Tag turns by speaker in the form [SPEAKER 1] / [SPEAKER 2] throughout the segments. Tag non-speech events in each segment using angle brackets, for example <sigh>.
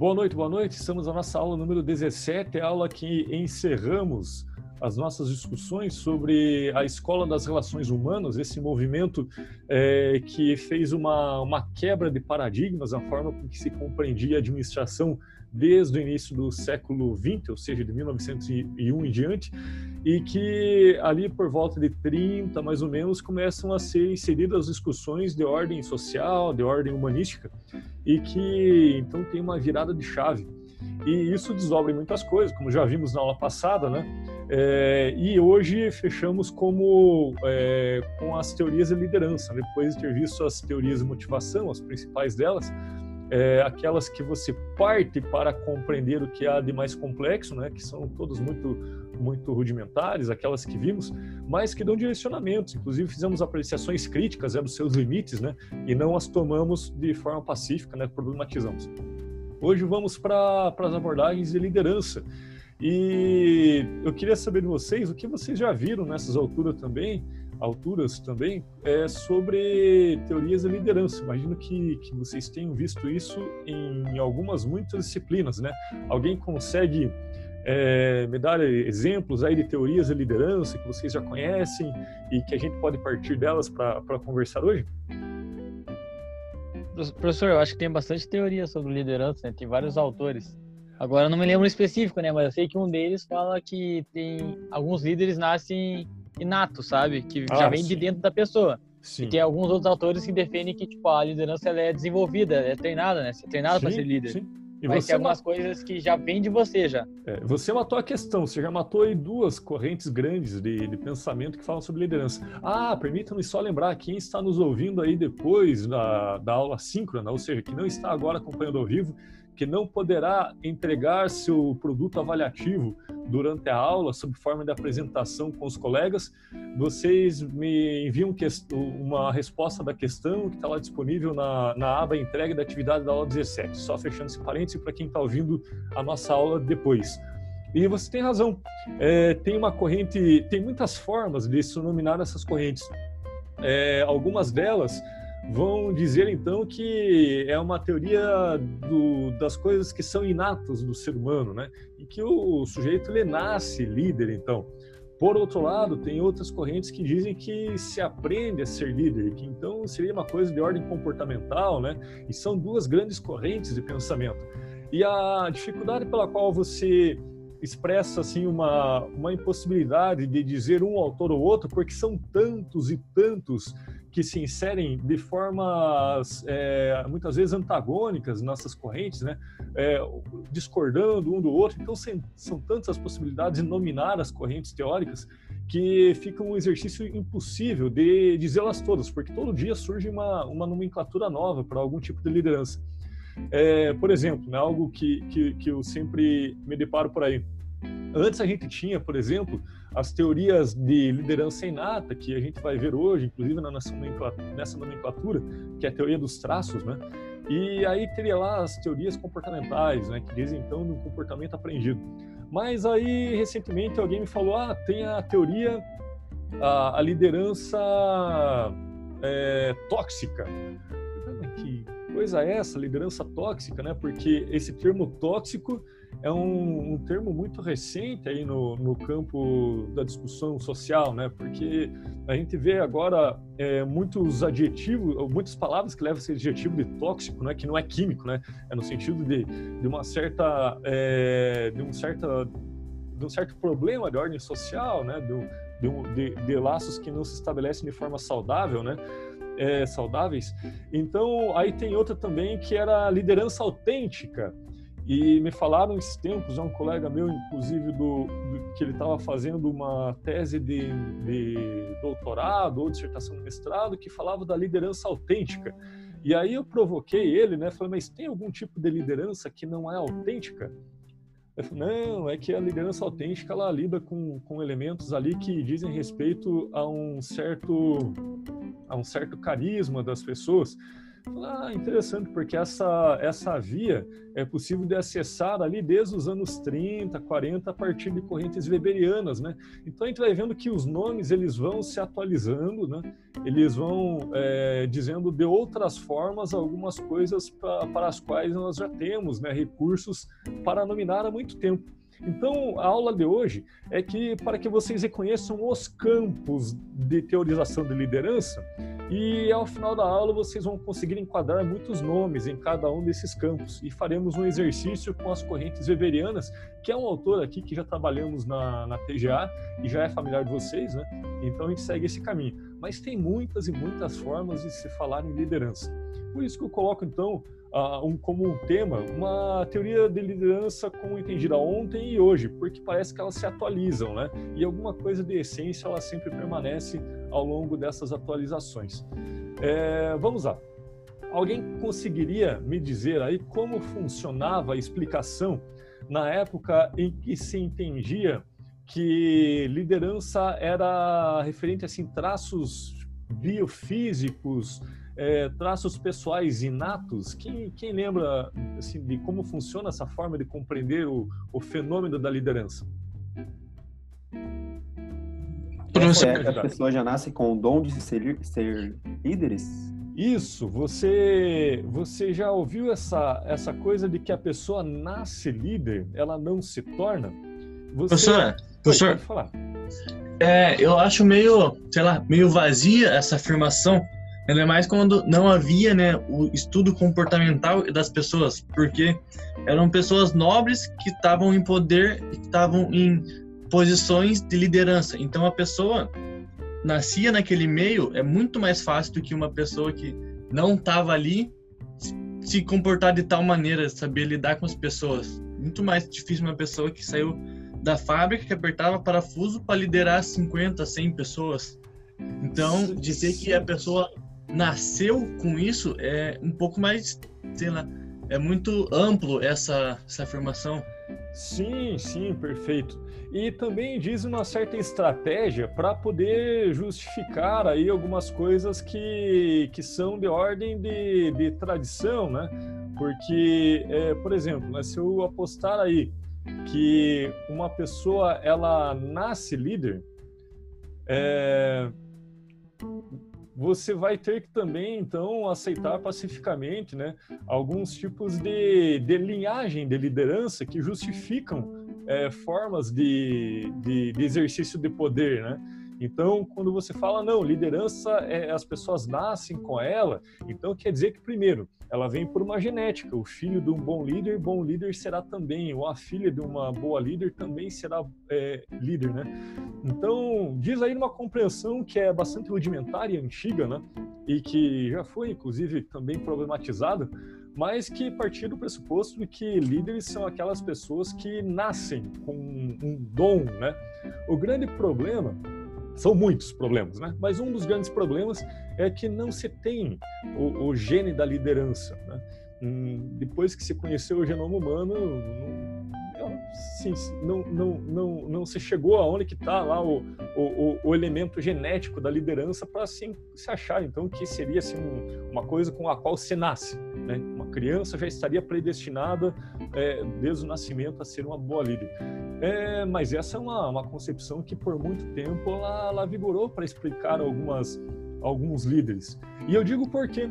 [SPEAKER 1] Boa noite, boa noite. Estamos na nossa aula número 17, a aula que encerramos as nossas discussões sobre a Escola das Relações Humanas, esse movimento é, que fez uma, uma quebra de paradigmas, a forma com que se compreendia a administração desde o início do século XX, ou seja, de 1901 em diante, e que ali por volta de 30, mais ou menos, começam a ser inseridas discussões de ordem social, de ordem humanística, e que então tem uma virada de chave. E isso desdobra em muitas coisas, como já vimos na aula passada, né? É, e hoje fechamos como é, com as teorias de liderança, depois de ter visto as teorias de motivação, as principais delas, é, aquelas que você parte para compreender o que há de mais complexo, né, que são todas muito muito rudimentares, aquelas que vimos, mas que dão direcionamentos. Inclusive fizemos apreciações críticas é, dos seus limites, né, e não as tomamos de forma pacífica, né, problematizamos. Hoje vamos para as abordagens de liderança. E eu queria saber de vocês o que vocês já viram nessas alturas também alturas também, é sobre teorias de liderança. Imagino que, que vocês tenham visto isso em algumas, muitas disciplinas, né? Alguém consegue é, me dar exemplos aí de teorias de liderança que vocês já conhecem e que a gente pode partir delas para conversar hoje?
[SPEAKER 2] Professor, eu acho que tem bastante teoria sobre liderança, né? tem vários autores. Agora não me lembro específico, né? Mas eu sei que um deles fala que tem alguns líderes nascem inato, sabe? Que ah, já vem sim. de dentro da pessoa. Sim. E tem alguns outros autores que defendem que tipo, a liderança ela é desenvolvida, é treinada, né? Você é treinado para ser líder. Sim. E Mas tem algumas coisas que já vêm de você já.
[SPEAKER 1] É, você matou a questão, você já matou aí duas correntes grandes de, de pensamento que falam sobre liderança. Ah, permita-me só lembrar, quem está nos ouvindo aí depois da, da aula síncrona, ou seja, que não está agora acompanhando ao vivo, que não poderá entregar seu produto avaliativo durante a aula, sob forma de apresentação com os colegas, vocês me enviam uma resposta da questão que está lá disponível na, na aba entrega da atividade da aula 17. Só fechando esse parênteses para quem está ouvindo a nossa aula depois. E você tem razão. É, tem uma corrente, tem muitas formas de se denominar essas correntes. É, algumas delas vão dizer então que é uma teoria do, das coisas que são inatas do ser humano, né? Que o sujeito ele nasce líder, então. Por outro lado, tem outras correntes que dizem que se aprende a ser líder, que então seria uma coisa de ordem comportamental, né? E são duas grandes correntes de pensamento. E a dificuldade pela qual você expressa assim uma, uma impossibilidade de dizer um autor ou outro, porque são tantos e tantos que se inserem de formas é, muitas vezes antagônicas nessas correntes, né? É, discordando um do outro. Então, são tantas as possibilidades de nominar as correntes teóricas que fica um exercício impossível de dizê-las todas, porque todo dia surge uma, uma nomenclatura nova para algum tipo de liderança. É, por exemplo, né, algo que, que, que eu sempre me deparo por aí. Antes a gente tinha, por exemplo, as teorias de liderança inata, que a gente vai ver hoje, inclusive nessa nomenclatura, que é a teoria dos traços, né? E aí teria lá as teorias comportamentais, né, que dizem então do comportamento aprendido. Mas aí recentemente alguém me falou, ah, tem a teoria, a, a liderança é, tóxica. Que coisa é essa, liderança tóxica, né? Porque esse termo tóxico é um, um, termo muito recente aí no, no, campo da discussão social, né? Porque a gente vê agora é, muitos adjetivos, muitas palavras que levam esse adjetivo de tóxico, né? Que não é químico, né? É no sentido de, de uma certa, é, de um certa, de um certo problema de ordem social, né? De, de, de laços que não se estabelecem de forma saudável, né? É, saudáveis. Então, aí tem outra também que era liderança autêntica, e me falaram esses tempos, é um colega meu, inclusive, do, do que ele estava fazendo uma tese de, de, doutorado ou dissertação de mestrado que falava da liderança autêntica. E aí eu provoquei ele, né? Falei, mas tem algum tipo de liderança que não é autêntica? Ele falou, não, é que a liderança autêntica ela lida com, com elementos ali que dizem respeito a um certo a um certo carisma das pessoas. Ah, interessante, porque essa, essa via é possível de acessar ali desde os anos 30, 40, a partir de correntes weberianas, né? Então a gente vai vendo que os nomes eles vão se atualizando, né? Eles vão é, dizendo de outras formas algumas coisas pra, para as quais nós já temos né, recursos para nominar há muito tempo. Então, a aula de hoje é que para que vocês reconheçam os campos de teorização de liderança e ao final da aula vocês vão conseguir enquadrar muitos nomes em cada um desses campos e faremos um exercício com as correntes weberianas, que é um autor aqui que já trabalhamos na, na TGA e já é familiar de vocês, né? Então a gente segue esse caminho. Mas tem muitas e muitas formas de se falar em liderança. Por isso que eu coloco então uh, um, como um tema uma teoria de liderança como entendida ontem e hoje, porque parece que elas se atualizam, né? E alguma coisa de essência ela sempre permanece ao longo dessas atualizações. É, vamos lá. Alguém conseguiria me dizer aí como funcionava a explicação na época em que se entendia que liderança era referente assim traços biofísicos é, traços pessoais inatos. Quem, quem lembra assim, de como funciona essa forma de compreender o, o fenômeno da liderança?
[SPEAKER 3] É, a pessoa já nasce com o dom de ser, ser líderes?
[SPEAKER 1] Isso, você você já ouviu essa, essa coisa de que a pessoa nasce líder, ela não se torna?
[SPEAKER 4] Você... Professor, professor, falar. É, eu acho meio, sei lá, meio vazia essa afirmação, Ainda mais quando não havia né, o estudo comportamental das pessoas, porque eram pessoas nobres que estavam em poder e que estavam em posições de liderança. Então a pessoa nascia naquele meio é muito mais fácil do que uma pessoa que não estava ali se comportar de tal maneira, saber lidar com as pessoas. Muito mais difícil uma pessoa que saiu da fábrica que apertava parafuso para liderar 50, 100 pessoas. Então, dizer que a pessoa nasceu com isso é um pouco mais, sei lá, é muito amplo essa, essa afirmação.
[SPEAKER 1] Sim, sim, perfeito. E também diz uma certa estratégia para poder justificar aí algumas coisas que, que são de ordem de, de tradição, né? Porque, é, por exemplo, né, se eu apostar aí que uma pessoa ela nasce líder, é, você vai ter que também, então, aceitar pacificamente né, alguns tipos de, de linhagem de liderança que justificam é, formas de, de, de, exercício de poder, né? Então, quando você fala, não, liderança, é, as pessoas nascem com ela, então quer dizer que, primeiro, ela vem por uma genética. O filho de um bom líder, bom líder será também, ou a filha de uma boa líder também será é, líder, né? Então, diz aí uma compreensão que é bastante rudimentar e antiga, né? E que já foi, inclusive, também problematizada, mas que partir do pressuposto de que líderes são aquelas pessoas que nascem com um dom, né? O grande problema são muitos problemas, né? Mas um dos grandes problemas é que não se tem o, o gene da liderança. Né? Hum, depois que se conheceu o genoma humano, não, sim, não, não, não, não se chegou aonde que está lá o, o, o, elemento genético da liderança para assim, se achar, então, que seria assim, um, uma coisa com a qual se nasce. Né? Criança já estaria predestinada é, desde o nascimento a ser uma boa líder. É, mas essa é uma, uma concepção que por muito tempo ela, ela vigorou para explicar algumas, alguns líderes. E eu digo porque,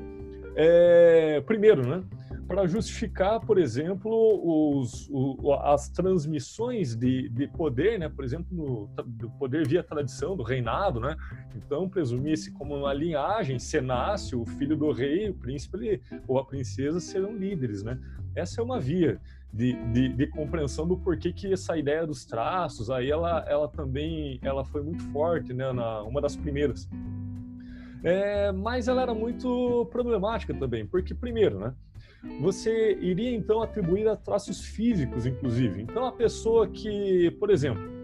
[SPEAKER 1] é, primeiro, né, para justificar, por exemplo, os, o, as transmissões de, de poder, né, por exemplo, no, do poder via tradição, do reinado, né? Então, presumia-se como uma linhagem, se nasce o filho do rei, o príncipe ou a princesa serão líderes, né? Essa é uma via de, de, de, compreensão do porquê que essa ideia dos traços, aí ela, ela também ela foi muito forte, né, na, uma das primeiras. É, mas ela era muito problemática também, porque primeiro, né, você iria então atribuir a traços físicos, inclusive. Então a pessoa que, por exemplo,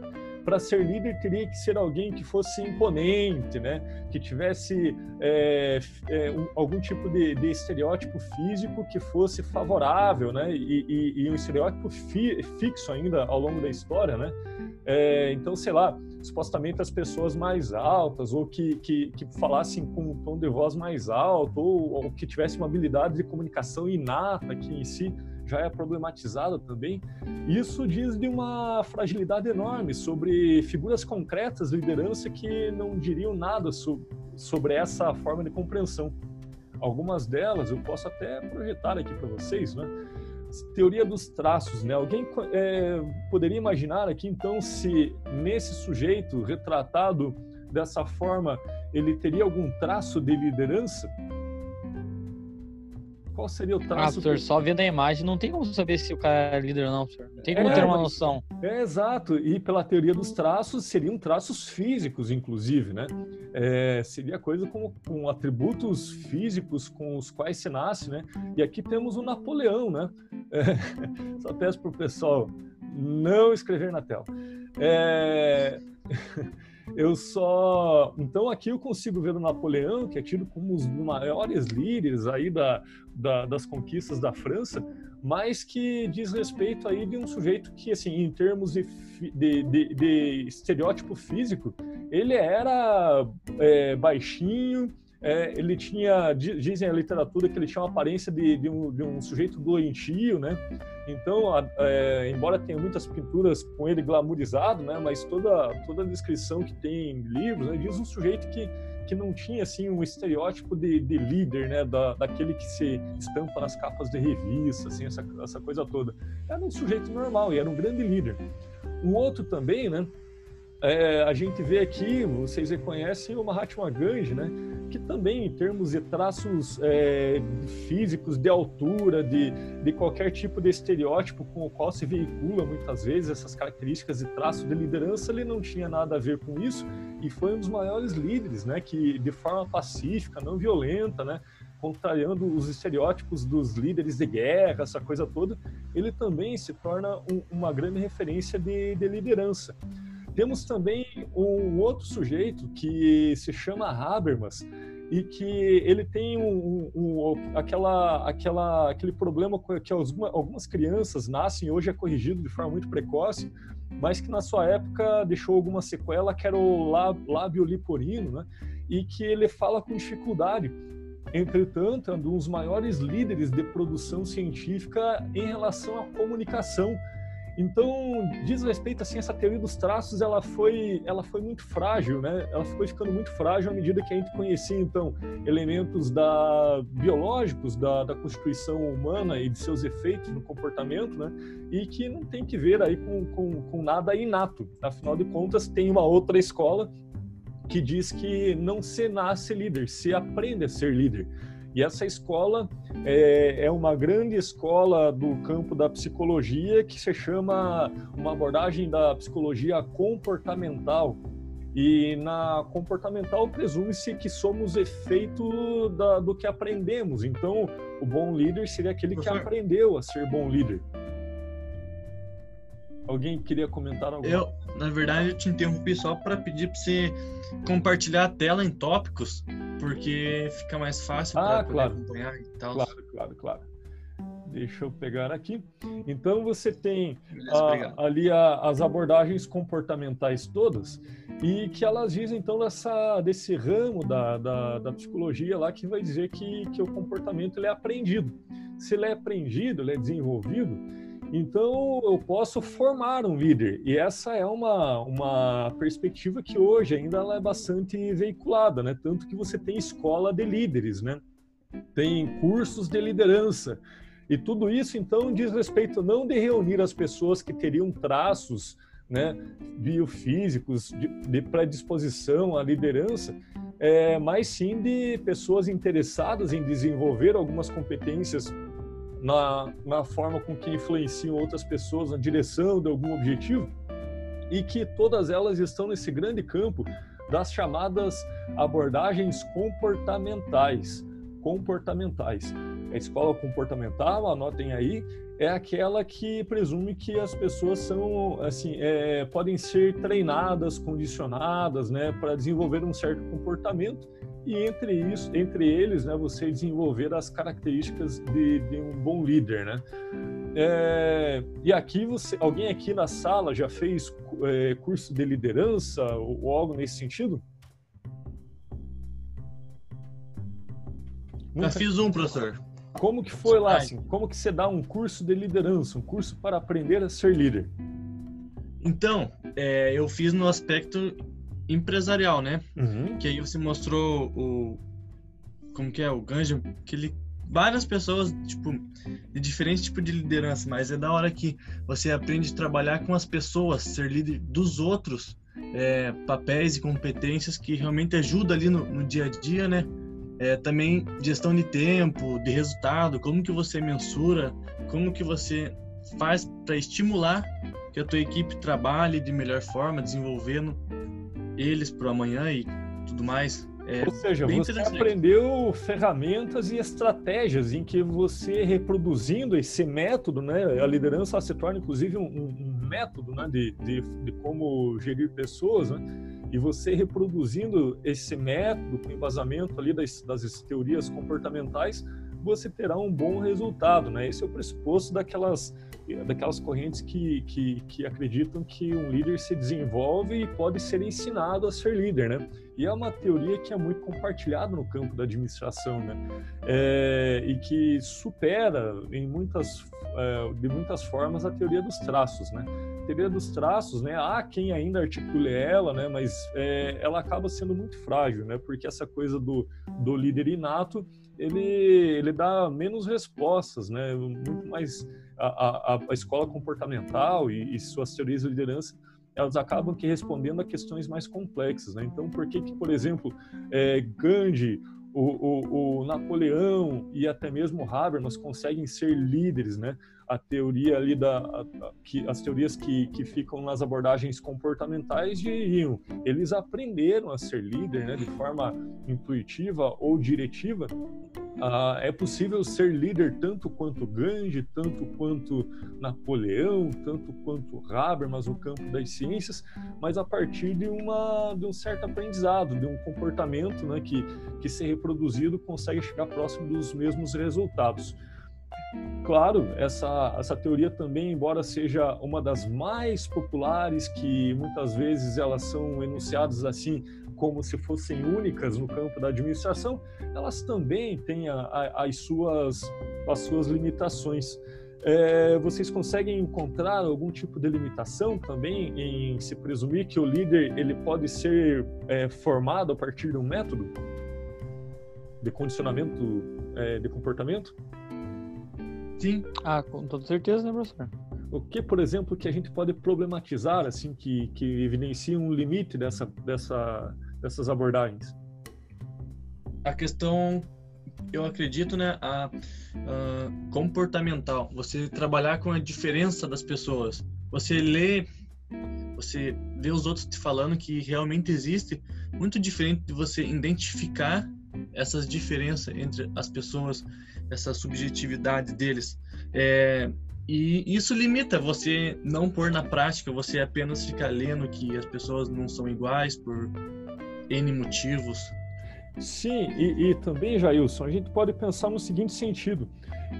[SPEAKER 1] para ser líder teria que ser alguém que fosse imponente, né? Que tivesse é, é, um, algum tipo de, de, estereótipo físico que fosse favorável, né? E, e, e um estereótipo fi, fixo ainda ao longo da história, né? É, então, sei lá, supostamente as pessoas mais altas, ou que, que, que falassem com um tom de voz mais alto, ou, ou que tivessem uma habilidade de comunicação inata, que em si já é problematizada também. Isso diz de uma fragilidade enorme sobre figuras concretas de liderança que não diriam nada so, sobre essa forma de compreensão. Algumas delas eu posso até projetar aqui para vocês, né? Teoria dos traços, né? Alguém é, poderia imaginar aqui então se nesse sujeito retratado dessa forma ele teria algum traço de liderança? Qual seria o traço? Ah,
[SPEAKER 2] professor, só vendo a imagem não tem como saber se o cara é líder ou não, professor. Não tem como é, ter uma noção.
[SPEAKER 1] É, exato. E pela teoria dos traços, seriam traços físicos, inclusive, né? É, seria coisa com, com atributos físicos com os quais se nasce, né? E aqui temos o Napoleão, né? É, <laughs> só peço para o pessoal não escrever na tela. É... <laughs> Eu só. Então aqui eu consigo ver o Napoleão, que é tido como um dos maiores líderes aí da, da, das conquistas da França, mas que diz respeito aí de um sujeito que, assim, em termos de, de, de, de estereótipo físico, ele era é, baixinho, é, ele tinha, dizem a literatura que ele tinha uma aparência de, de, um, de um, sujeito doentio, né? Então, é, embora tenha muitas pinturas com ele glamourizado, né? Mas toda, toda a descrição que tem em livros né? diz um sujeito que, que não tinha, assim, um estereótipo de, de líder, né? Da, daquele que se estampa nas capas de revista, assim, essa, essa coisa toda. Era um sujeito normal e era um grande líder. Um outro também, né? É, a gente vê aqui, vocês reconhecem o Mahatma Gandhi, né? Que também, em termos de traços é, físicos, de altura, de, de qualquer tipo de estereótipo com o qual se veicula muitas vezes essas características e traços de liderança, ele não tinha nada a ver com isso e foi um dos maiores líderes, né? que de forma pacífica, não violenta, né? contrariando os estereótipos dos líderes de guerra, essa coisa toda, ele também se torna um, uma grande referência de, de liderança. Temos também um outro sujeito que se chama Habermas e que ele tem um, um, um, aquela, aquela, aquele problema que algumas crianças nascem hoje é corrigido de forma muito precoce, mas que na sua época deixou alguma sequela que era o lábio liporino, né? E que ele fala com dificuldade. Entretanto, é um dos maiores líderes de produção científica em relação à comunicação então, diz respeito assim essa teoria dos traços, ela foi, ela foi muito frágil, né? Ela foi ficando muito frágil à medida que a gente conhecia então elementos da biológicos da, da constituição humana e de seus efeitos no comportamento, né? E que não tem que ver aí com, com, com nada inato. Afinal de contas, tem uma outra escola que diz que não se nasce líder, se aprende a ser líder. E essa escola é, é, uma grande escola do campo da psicologia que se chama uma abordagem da psicologia comportamental. E na comportamental presume-se que somos efeito da, do que aprendemos. Então, o bom líder seria aquele que aprendeu a ser bom líder. Alguém queria comentar algo?
[SPEAKER 4] Eu, na verdade, eu te interrompi só para pedir para você compartilhar a tela em tópicos porque fica mais fácil
[SPEAKER 1] ah, para claro. acompanhar e tal. Claro, claro, claro. Deixa eu pegar aqui. Então você tem Beleza, a, ali a, as abordagens comportamentais todas e que elas dizem então dessa, desse ramo da, da, da, psicologia lá que vai dizer que, que o comportamento ele é aprendido. Se ele é aprendido, ele é desenvolvido, então, eu posso formar um líder. E essa é uma, uma perspectiva que hoje ainda é bastante veiculada, né? Tanto que você tem escola de líderes, né? Tem cursos de liderança. E tudo isso, então, diz respeito não de reunir as pessoas que teriam traços né, biofísicos de, de predisposição à liderança, é, mas sim de pessoas interessadas em desenvolver algumas competências na, na forma com que influenciam outras pessoas na direção de algum objetivo e que todas elas estão nesse grande campo das chamadas abordagens comportamentais. Comportamentais. A escola comportamental, anotem aí, é aquela que presume que as pessoas são assim é, podem ser treinadas, condicionadas, né, para desenvolver um certo comportamento e entre isso, entre eles, né, você desenvolver as características de, de um bom líder, né? é, e aqui você, alguém aqui na sala já fez é, curso de liderança ou, ou algo nesse sentido?
[SPEAKER 4] Já fiz um, professor.
[SPEAKER 1] Como que foi lá, assim? Como que você dá um curso de liderança, um curso para aprender a ser líder?
[SPEAKER 4] Então, é, eu fiz no aspecto empresarial, né?
[SPEAKER 1] Uhum.
[SPEAKER 4] Que aí você mostrou o... Como que é? O Ganjo, que ele várias pessoas, tipo, de diferentes tipos de liderança, mas é da hora que você aprende a trabalhar com as pessoas, ser líder dos outros, é, papéis e competências que realmente ajudam ali no, no dia a dia, né? É, também gestão de tempo, de resultado, como que você mensura, como que você faz para estimular que a tua equipe trabalhe de melhor forma, desenvolvendo eles para amanhã e tudo mais.
[SPEAKER 1] É Ou seja, você aprendeu ferramentas e estratégias em que você reproduzindo esse método, né, a liderança se torna inclusive um, um método né, de, de, de, como gerir pessoas, né, e você reproduzindo esse método com embasamento ali das, das teorias comportamentais, você terá um bom resultado, né? Esse é o pressuposto daquelas daquelas correntes que, que, que acreditam que um líder se desenvolve e pode ser ensinado a ser líder, né? E é uma teoria que é muito compartilhada no campo da administração, né? É, e que supera em muitas, é, de muitas formas a teoria dos traços, né? A teoria dos traços, né? Há quem ainda articule ela, né? Mas é, ela acaba sendo muito frágil, né? Porque essa coisa do, do líder inato ele, ele dá menos respostas, né? Muito mais a, a, a escola comportamental e, e, suas teorias de liderança elas acabam que respondendo a questões mais complexas, né? Então, por que que, por exemplo, é, Gandhi, o, o, o, Napoleão e até mesmo Habermas conseguem ser líderes, né? a teoria ali da a, a, que as teorias que, que ficam nas abordagens comportamentais diriam eles aprenderam a ser líder né, de forma intuitiva ou diretiva ah, é possível ser líder tanto quanto Gandhi tanto quanto Napoleão tanto quanto Habermas no campo das ciências mas a partir de uma de um certo aprendizado de um comportamento né, que que ser reproduzido consegue chegar próximo dos mesmos resultados Claro, essa, essa teoria também, embora seja uma das mais populares, que muitas vezes elas são enunciadas assim como se fossem únicas no campo da administração, elas também têm a, a, as, suas, as suas limitações. É, vocês conseguem encontrar algum tipo de limitação também em se presumir que o líder ele pode ser é, formado a partir de um método de condicionamento é, de comportamento?
[SPEAKER 2] Sim. Ah, com toda certeza, né, professor?
[SPEAKER 1] O que, por exemplo, que a gente pode problematizar, assim, que, que evidencia um limite dessa, dessa, dessas abordagens?
[SPEAKER 4] A questão, eu acredito, né, a, a comportamental. Você trabalhar com a diferença das pessoas. Você lê, você vê os outros te falando que realmente existe, muito diferente de você identificar essas diferenças entre as pessoas, essa subjetividade deles. É, e isso limita você não pôr na prática, você apenas ficar lendo que as pessoas não são iguais por N motivos.
[SPEAKER 1] Sim, e, e também, Jailson, a gente pode pensar no seguinte sentido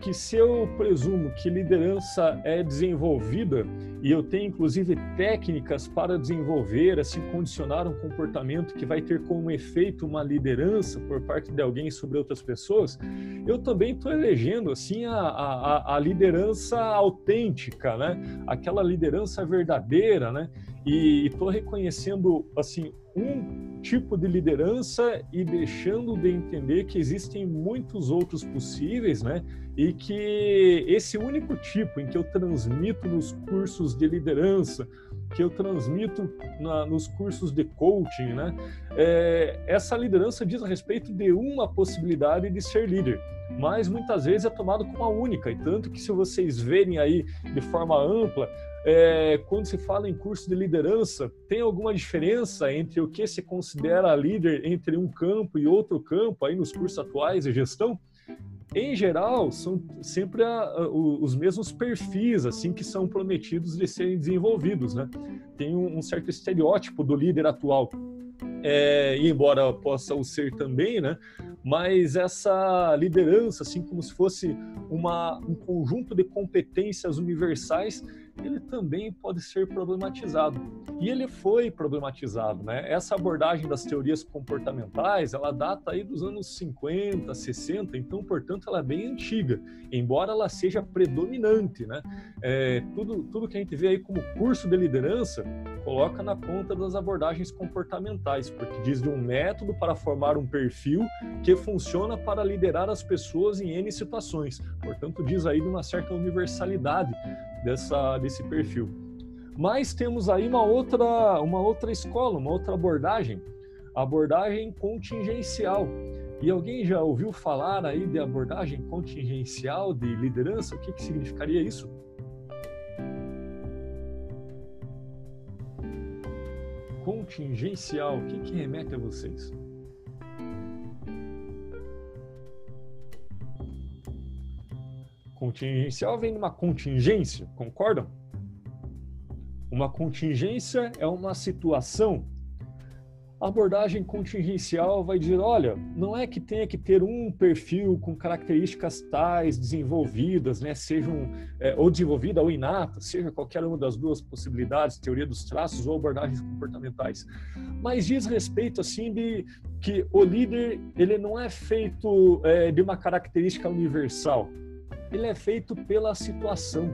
[SPEAKER 1] que se eu presumo que liderança é desenvolvida e eu tenho inclusive técnicas para desenvolver, assim, condicionar um comportamento que vai ter como efeito uma liderança por parte de alguém sobre outras pessoas, eu também estou elegendo assim a, a, a liderança autêntica, né? Aquela liderança verdadeira, né? E estou reconhecendo assim um tipo de liderança e deixando de entender que existem muitos outros possíveis, né? E que esse único tipo em que eu transmito nos cursos de liderança, que eu transmito na, nos cursos de coaching, né? É, essa liderança diz a respeito de uma possibilidade de ser líder, mas muitas vezes é tomado como a única, e tanto que se vocês verem aí de forma ampla, é, quando se fala em curso de liderança, tem alguma diferença entre o que se considera líder entre um campo e outro campo aí nos cursos atuais de gestão? Em geral, são sempre a, a, os mesmos perfis assim que são prometidos de serem desenvolvidos, né? Tem um, um certo estereótipo do líder atual. É, embora possa o ser também, né? mas essa liderança, assim como se fosse uma, um conjunto de competências universais, ele também pode ser problematizado. E ele foi problematizado, né? Essa abordagem das teorias comportamentais, ela data aí dos anos 50, 60, então, portanto, ela é bem antiga, embora ela seja predominante, né? É, tudo, tudo que a gente vê aí como curso de liderança coloca na conta das abordagens comportamentais, porque diz de um método para formar um perfil que funciona para liderar as pessoas em N situações. Portanto, diz aí de uma certa universalidade dessa, desse perfil. Mas temos aí uma outra, uma outra escola, uma outra abordagem, abordagem contingencial. E alguém já ouviu falar aí de abordagem contingencial de liderança? O que, que significaria isso? Contingencial, o que, que remete a vocês? Contingencial vem de uma contingência, concordam? Uma contingência é uma situação. A abordagem contingencial vai dizer: olha, não é que tenha que ter um perfil com características tais desenvolvidas, né, sejam é, ou desenvolvida ou inata, seja qualquer uma das duas possibilidades, teoria dos traços ou abordagens comportamentais, mas diz respeito assim de que o líder ele não é feito é, de uma característica universal, ele é feito pela situação.